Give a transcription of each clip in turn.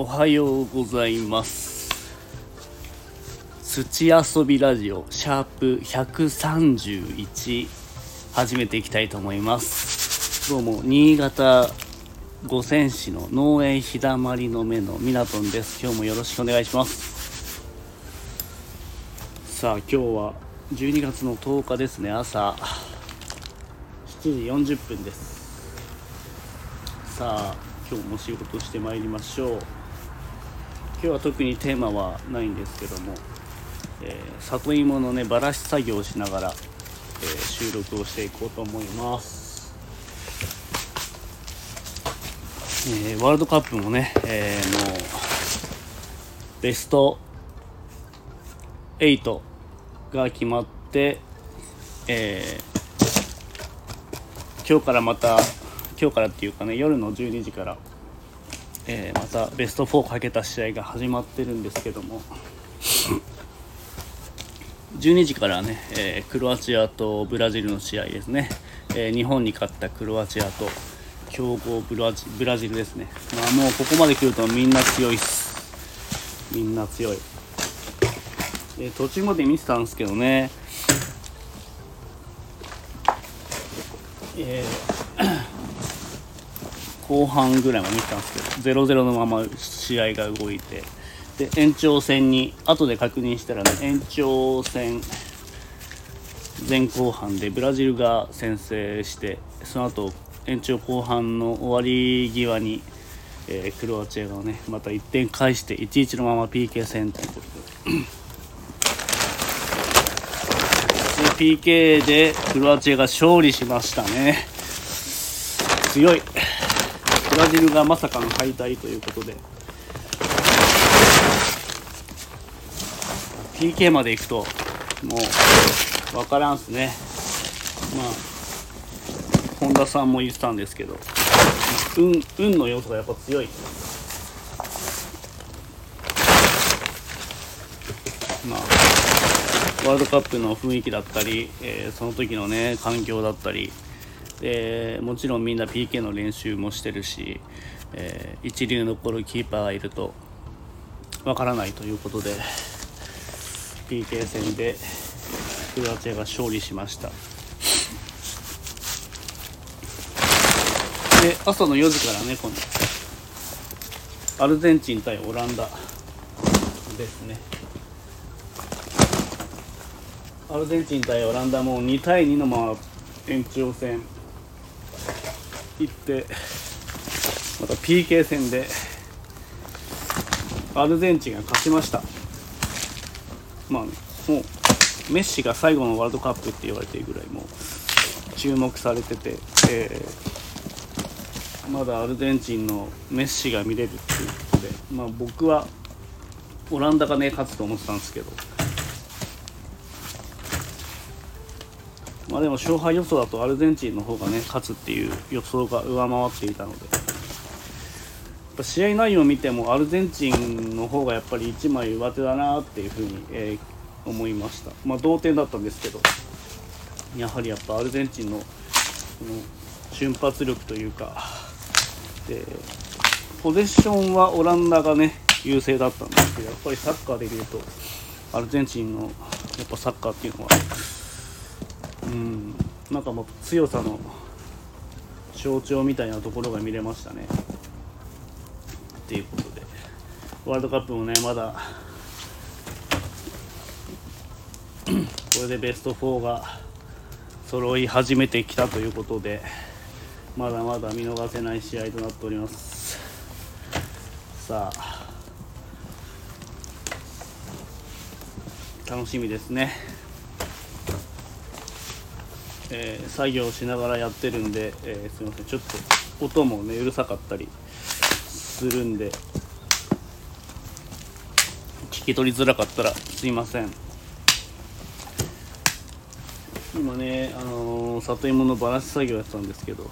おはようございます。土遊びラジオシャープ131始めていきたいと思います。どうも新潟五泉市の農園日だまりの目のみなとんです。今日もよろしくお願いします。さあ今日は12月の10日ですね。朝7時40分です。さあ今日も仕事してまいりましょう。今日は特にテーマはないんですけども、えー、里芋のねばらし作業をしながら、えー、収録をしていこうと思います。えー、ワールドカップもね、えー、もうベスト8が決まって、えー、今日からまた今日からっていうかね夜の12時から、えー、またベスト4をかけた試合が始まってるんですけども。12時からね、えー、クロアチアとブラジルの試合ですね、えー、日本に勝ったクロアチアと強豪ブラジブラジルですね、まあ、もうここまで来るとみんな強いっす。みんな強い。で途中まで見てたんですけどね。えー、後半ぐらいまで見てたんですけど0-0のまま試合が動いてで延長戦に後で確認したらね延長戦前後半でブラジルが先制してその後延長後半の終わり際に、えー、クロアチアがねまた1点返して1-1のまま PK 戦ということで。PK でクロアチアが勝利しましたね。強い。ラジルがまさかの敗退ということで。PK まで行くともう分からんすね。まあ本田さんも言ってたんですけど。運運の要素がやっぱ強い。まあワールドカップの雰囲気だったり、えー、その時のね環境だったり。でもちろんみんな PK の練習もしてるし、えー、一流の残るキーパーがいるとわからないということで PK 戦でクロアチアが勝利しました。で朝の4時からね今度。アルゼンチン対オランダ。ですね。アルゼンチン対オランダも2対2のまま延長戦。行ってまた PK 戦でアルゼンチンが勝ちました。まあねもうメッシが最後のワールドカップって言われてるぐらいもう注目されてて、えーまだアルゼンチンのメッシが見れるっていうことで、まあ、僕はオランダがね勝つと思ってたんですけど、まあ、でも勝敗予想だとアルゼンチンの方がね勝つっていう予想が上回っていたので。試合内容を見てもアルゼンチンの方がやっぱり1枚上手だなっていうふうに、えー、思いました、まあ、同点だったんですけど。やはりやっぱアルゼンチンのの瞬発力というか。でポゼッションはオランダがね優勢だったんですけどやっぱりサッカーで見るとアルゼンチンのやっぱサッカーっていうのはうん。なんかもう強さの象徴みたいなところが見れましたね。っていうことで。ワールドカップもねまだこれでベスト4が揃い始めてきたということでまだまだ見逃せない試合となっております。さあ。楽しみですね。えー、作業しながらやってるんで、えー、すいません。ちょっと音もねうるさかったりするんで聞き取りづらかったらすいません。今ねあのー、里芋のバラし作業やってたんですけど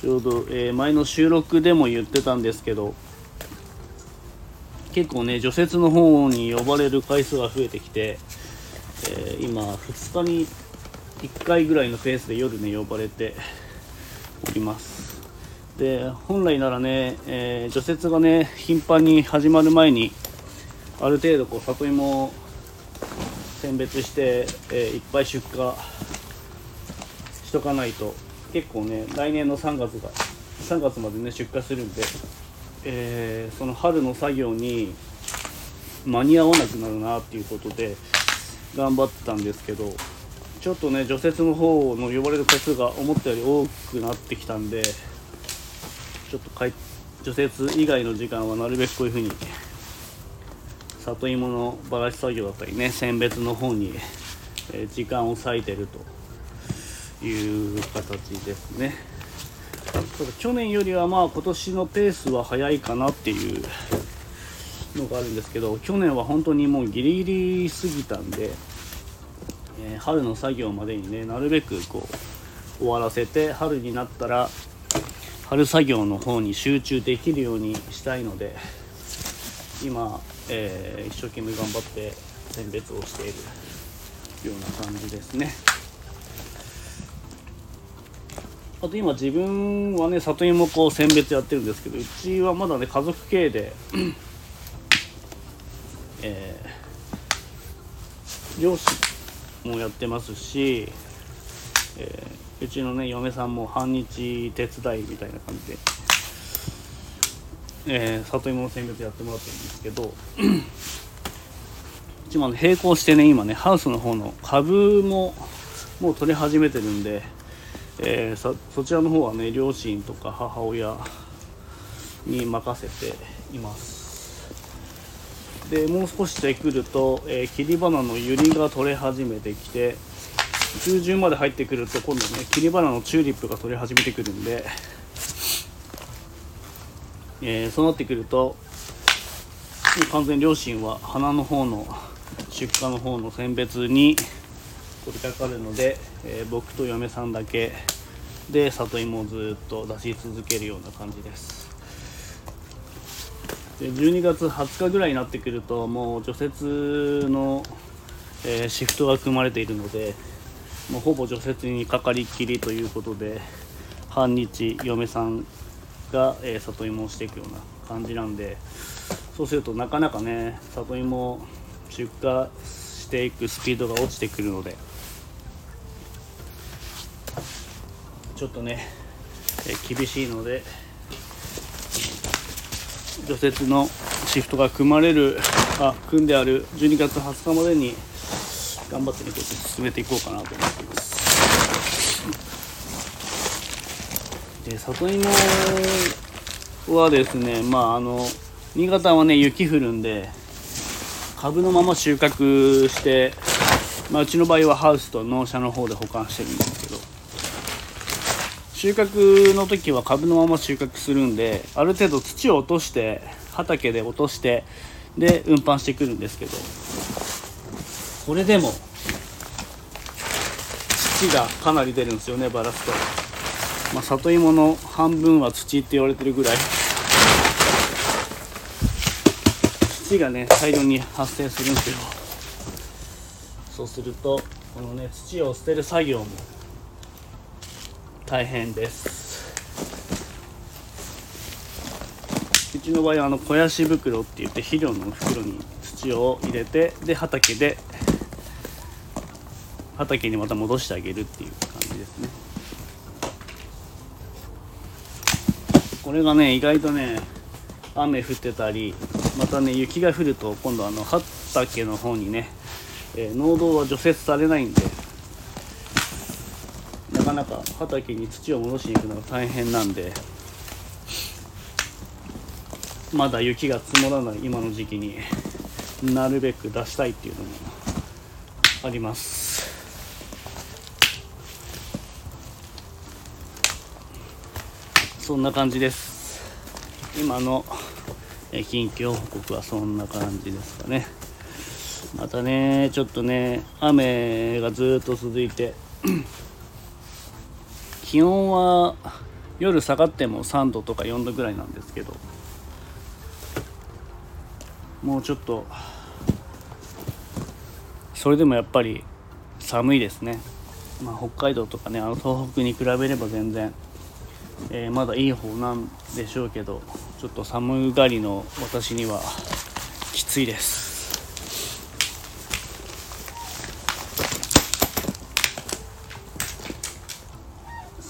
ちょうど、えー、前の収録でも言ってたんですけど結構ね除雪の方に呼ばれる回数が増えてきて、えー、今2日に1回ぐらいのペースで夜ね呼ばれております。で本来ならね、えー、除雪がね頻繁に始まる前にある程度こう里芋を選別して、えー、いっぱい出荷しとかないと結構ね来年の3月が3月までね出荷するんで、えー、その春の作業に間に合わなくなるなっていうことで頑張ってたんですけどちょっとね除雪の方の呼ばれる回数が思ったより多くなってきたんでちょっとかい除雪以外の時間はなるべくこういう風に里芋のばらし作業だったりね選別の方に、え時間を割いてるという形ですね。ただ去年よりはまあ今年のペースは早いかなっていうのがあるんですけど去年は本当にもうギリギリ過ぎたんで、えー、春の作業までにねなるべくこう終わらせて春になったら春作業の方に集中できるようにしたいので今えー、一生懸命頑張って選別をしているような感じですね。あと今自分はね里芋こう選別やってるんですけどうちはまだね家族経営でえー、漁師もやってますし、えー、うちのね嫁さんも半日手伝いみたいな感じでえー、里芋の選別やってもらってるんですけど うちも並行してね今ねハウスの方の株ももう取り始めてるんで、えー、そそちらの方はね両親とか母親に任せています。でもう少ししてくると、えー、切り花のユリが取れ始めてきて中旬まで入ってくると今度ね切り花のチューリップが取れ始めてくるんでえー、そうなってくると完全両親は花の方の出荷の方の選別に取り掛かるので、えー、僕と嫁さんだけで里芋をずっと出し続けるような感じです。で12月20日ぐらいになってくるともう除雪の、えー、シフトが組まれているのでもうほぼ除雪にかかりっきりということで半日嫁さんが、えー、里芋をしていくような感じなんでそうするとなかなかね里芋出荷していくスピードが落ちてくるのでちょっとね、えー、厳しいので除雪のシフトが組まれるあ組んである12月20日までに頑張ってねこうやって進めていこうかなと思っています。で里芋はですねまああの新潟はね雪降るんで株のまま収穫して、まあ、うちの場合はハウスと農舎の方で保管してるんですけど収穫の時は株のまま収穫するんである程度土を落として畑で落としてで運搬してくるんですけど。これでも土がかなり出るんですよねバラすと。まあ、里芋の半分は土って言われてるぐらい。土がね大量に発生するんですよ。そうするとこのね土を捨てる作業も大変です。うちの場合はあの肥やし袋って言って肥料の袋に土を入れてで畑で畑にまた戻してあげるっていう感じですね。これがね意外とね雨降ってたりまたね雪が降ると今度あの畑の方にね、え、農道は除雪されないんでかなか畑に土を戻しに行くのが大変なんでまだ雪が積もらない今の時期になるべく出したいっていうのもあります。そんな感じです。今の近況報告はそんな感じですかね。またねちょっとね雨がずっと続いて気温は夜下がっても3度とか4度ぐらいなんですけどもうちょっとそれでもやっぱり寒いですね。まあ、北海道とかねあの東北に比べれば全然えー、まだいい方なんでしょうけどちょっと寒がりの私にはきついです。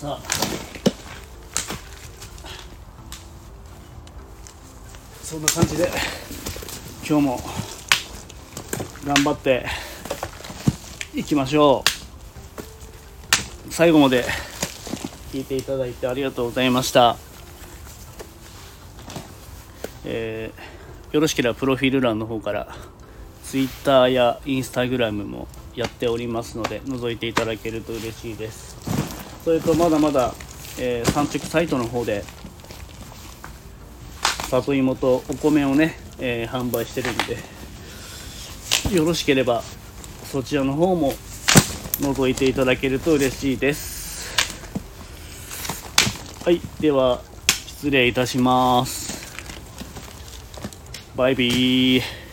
さ。そんな感じで今日も頑張っていきましょう。最後まで聞いていただいてありがとうございました。えー、よろしければプロフィール欄の方から Twitter や Instagram もやっておりますので覗いていただけると嬉しいです。それとまだまだ、えー、産直サイトの方で里芋とお米をね、えー、販売してるんでよろしければそちらの方も覗いていただけると嬉しいです。はいでは失礼いたします。バイビー。